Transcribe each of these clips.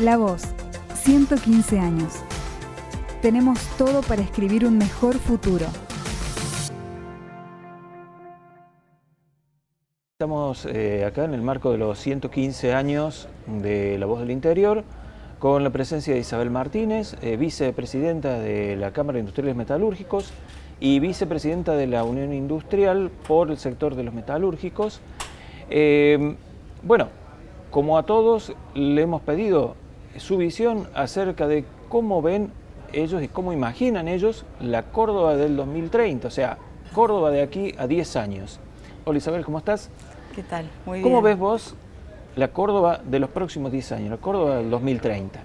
La Voz, 115 años. Tenemos todo para escribir un mejor futuro. Estamos eh, acá en el marco de los 115 años de La Voz del Interior, con la presencia de Isabel Martínez, eh, vicepresidenta de la Cámara de Industriales Metalúrgicos y vicepresidenta de la Unión Industrial por el sector de los metalúrgicos. Eh, bueno, como a todos le hemos pedido su visión acerca de cómo ven ellos y cómo imaginan ellos la Córdoba del 2030, o sea, Córdoba de aquí a 10 años. Hola Isabel, ¿cómo estás? ¿Qué tal? Muy ¿Cómo ves vos la Córdoba de los próximos 10 años, la Córdoba del 2030?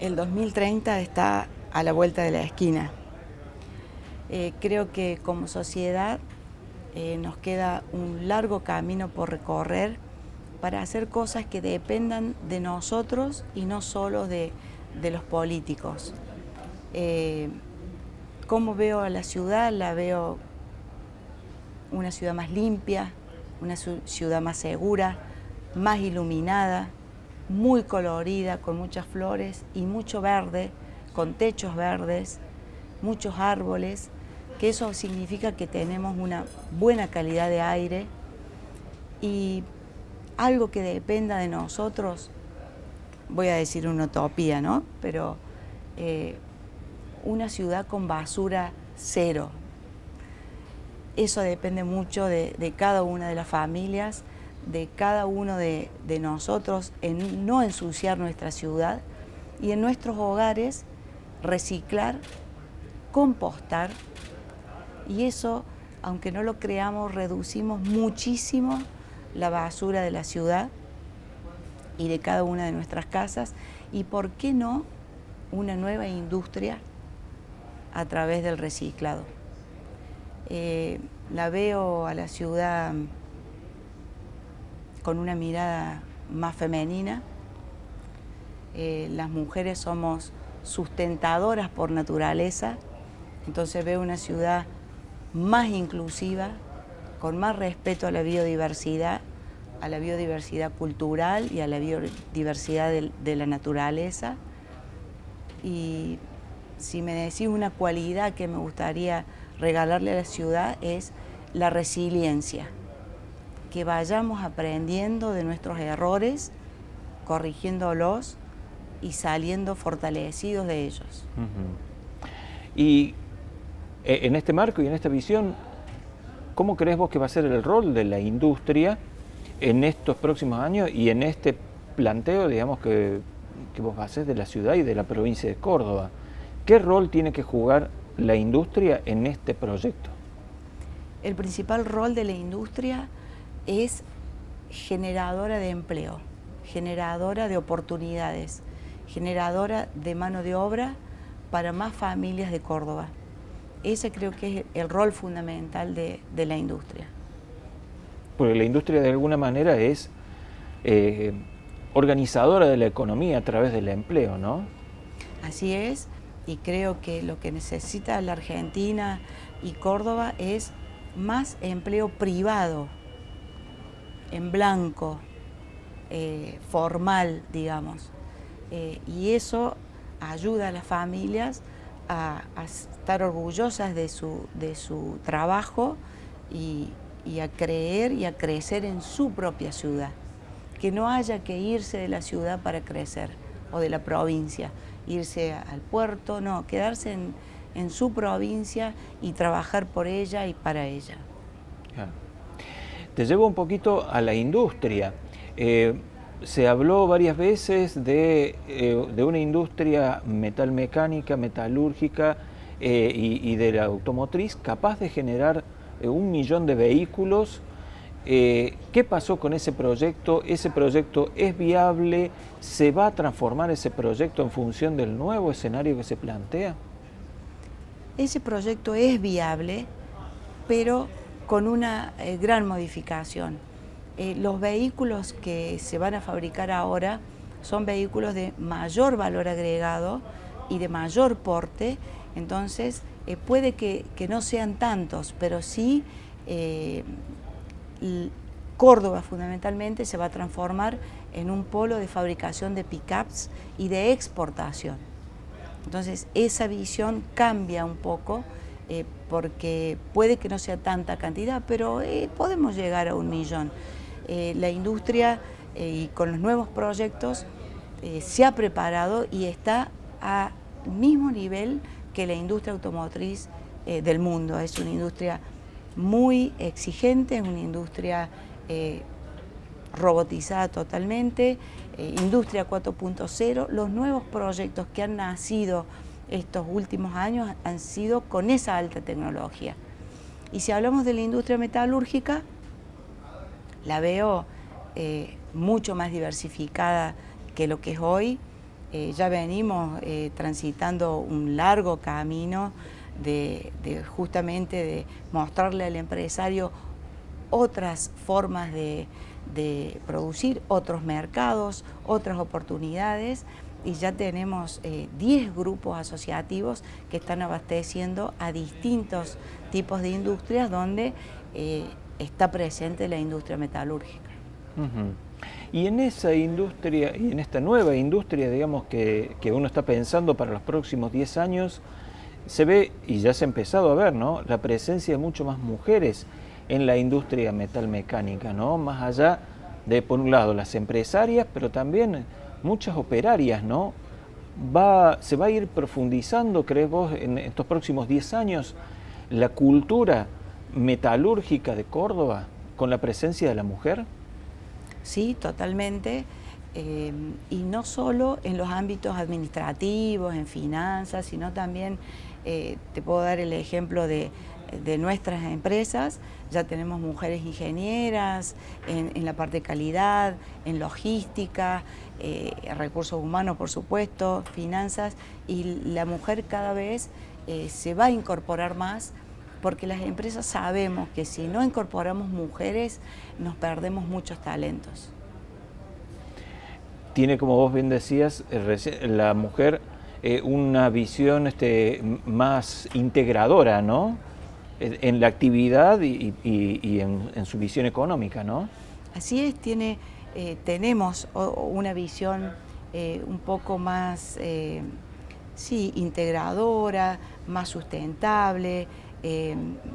El 2030 está a la vuelta de la esquina. Eh, creo que como sociedad eh, nos queda un largo camino por recorrer para hacer cosas que dependan de nosotros y no solo de, los políticos. Eh, ¿Cómo veo a la ciudad? La veo una ciudad más limpia, una ciudad más segura, más iluminada, muy colorida, con muchas flores y mucho verde, con techos verdes, muchos árboles, que eso significa que tenemos una buena calidad de aire y algo que dependa de nosotros, voy a decir una utopía, ¿no? Pero eh, una ciudad con basura cero, eso depende mucho de, cada una de las familias, de cada uno de, nosotros, en no ensuciar nuestra ciudad y en nuestros hogares reciclar, compostar y eso, aunque no lo creamos, reducimos muchísimo la basura de la ciudad y de cada una de nuestras casas y, ¿por qué no, una nueva industria a través del reciclado? Eh, la veo a la ciudad con una mirada más femenina. Eh, las mujeres somos sustentadoras por naturaleza, entonces veo una ciudad más inclusiva, con más respeto a la biodiversidad, a la biodiversidad cultural y a la biodiversidad de la naturaleza. Y si me decís una cualidad que me gustaría regalarle a la ciudad es la resiliencia, que vayamos aprendiendo de nuestros errores, corrigiéndolos y saliendo fortalecidos de ellos. Y eh, en este marco y en esta visión, ¿cómo crees vos que va a ser el rol de la industria en estos próximos años y en este planteo, digamos, que, que vos haces de la ciudad y de la provincia de Córdoba? ¿Qué rol tiene que jugar la industria en este proyecto? El principal rol de la industria es generadora de empleo, generadora de oportunidades, generadora de mano de obra para más familias de Córdoba. Ese creo que es el rol fundamental de, la industria. Porque la industria de alguna manera es eh, organizadora de la economía a través del empleo, ¿no? Así es, y creo que lo que necesita la Argentina y Córdoba es más empleo privado, en blanco, eh, formal, digamos. Eh, y eso ayuda a las familias a, estar orgullosas de su, de su trabajo y, y a creer y a crecer en su propia ciudad. Que no haya que irse de la ciudad para crecer o de la provincia, irse al puerto, no, quedarse en, su provincia y trabajar por ella y para ella. Te llevo un poquito a la industria. Eh, se habló varias veces de, eh, una industria metalmecánica, metalúrgica eh, y, de la automotriz capaz de generar un millón de vehículos eh, ¿Qué pasó con ese proyecto? ¿Ese proyecto es viable? ¿Se va a transformar ese proyecto en función del nuevo escenario que se plantea? Ese proyecto es viable, pero con una eh, gran modificación. Eh, los vehículos que se van a fabricar ahora son vehículos de mayor valor agregado y de mayor porte, entonces puede que, no sean tantos, pero sí Córdoba fundamentalmente se va a transformar en un polo de fabricación de pickups y de exportación. Entonces esa visión cambia un poco eh, porque puede que no sea tanta cantidad, pero eh, podemos llegar a un millón. Eh, la industria y con los nuevos proyectos se ha preparado y está al mismo nivel que la industria automotriz del mundo. Es una industria muy exigente, es una industria robotizada totalmente, industria 4.0, los nuevos proyectos que han nacido estos últimos años han sido con esa alta tecnología. Y si hablamos de la industria metalúrgica, la veo eh, mucho más diversificada que lo que es hoy. Eh, ya venimos eh, transitando un largo camino de, justamente de mostrarle al empresario otras formas de producir, otros mercados, otras oportunidades y ya tenemos 10 eh, grupos asociativos que están abasteciendo a distintos tipos de industrias donde está presente la industria metalúrgica. Y en esa industria, y en esta nueva industria, digamos, que, que, uno está pensando para los próximos 10 años, se ve, y ya se ha empezado a ver, ¿no? La presencia de mucho más mujeres en la industria metalmecánica, ¿no? Más allá de, por un lado, las empresarias, pero también muchas operarias, ¿no? Va, ¿Se va a ir profundizando, crees vos, en estos próximos 10 años la cultura metalúrgica de Córdoba con la presencia de la mujer? Sí, totalmente. Eh, y no solo en los ámbitos administrativos, en finanzas, sino también, eh, te puedo dar el ejemplo de de nuestras empresas. Ya tenemos mujeres ingenieras en, la parte de calidad, en logística, eh, recursos humanos, por supuesto, finanzas, y la mujer cada vez se va a incorporar más porque las empresas sabemos que si no incorporamos mujeres nos perdemos muchos talentos. Tiene, como vos bien decías, la mujer eh, una visión este, más integradora, ¿no? en la actividad y, en, su visión económica, ¿no? Así es, tiene, eh, tenemos una visión eh, un poco más, eh, sí, integradora, más sustentable,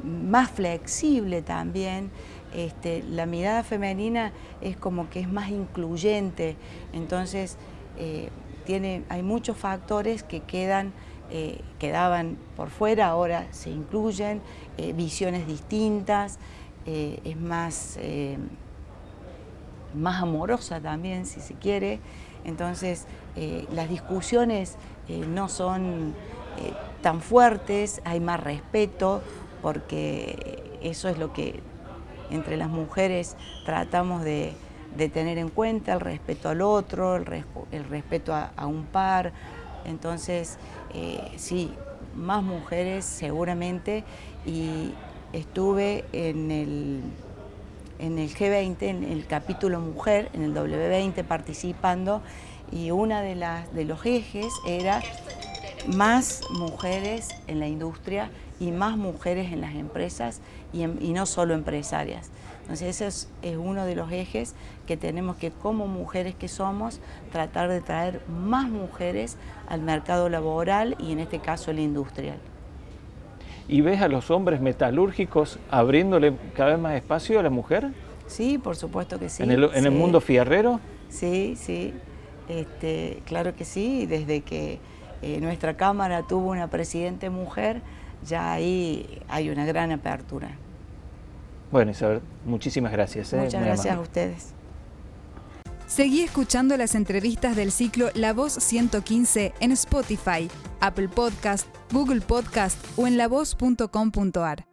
más flexible también. Este, la mirada femenina es como que es más incluyente, entonces tiene, hay muchos factores que quedan eh, quedaban por fuera, ahora se incluyen, eh, visiones distintas, eh, es más, más amorosa también, si se quiere. Entonces, las discusiones no son tan fuertes, hay más respeto, porque eso es lo que entre las mujeres tratamos de, tener en cuenta, el respeto al otro, el, respeto a un par, entonces, eh, sí, más mujeres seguramente y estuve en el, en el G20, en el capítulo mujer, en el W20 participando y una de, las, de los ejes era más mujeres en la industria y más mujeres en las empresas y, no solo empresarias. Entonces ese es, uno de los ejes que tenemos que como mujeres que somos tratar de traer más mujeres al mercado laboral y en este caso el industrial. ¿Y ves a los hombres metalúrgicos abriéndole cada vez más espacio a la mujer? Sí, por supuesto que sí. ¿En el, mundo fierrero? Sí, sí, este, claro que sí, desde que eh, nuestra Cámara tuvo una presidente mujer, ya ahí hay una gran apertura. Bueno, Isabel, muchísimas gracias. ¿eh? Muchas gracias a ustedes. Seguí escuchando las entrevistas del ciclo La Voz 115 en Spotify, Apple Podcast, Google Podcast o en lavoz.com.ar.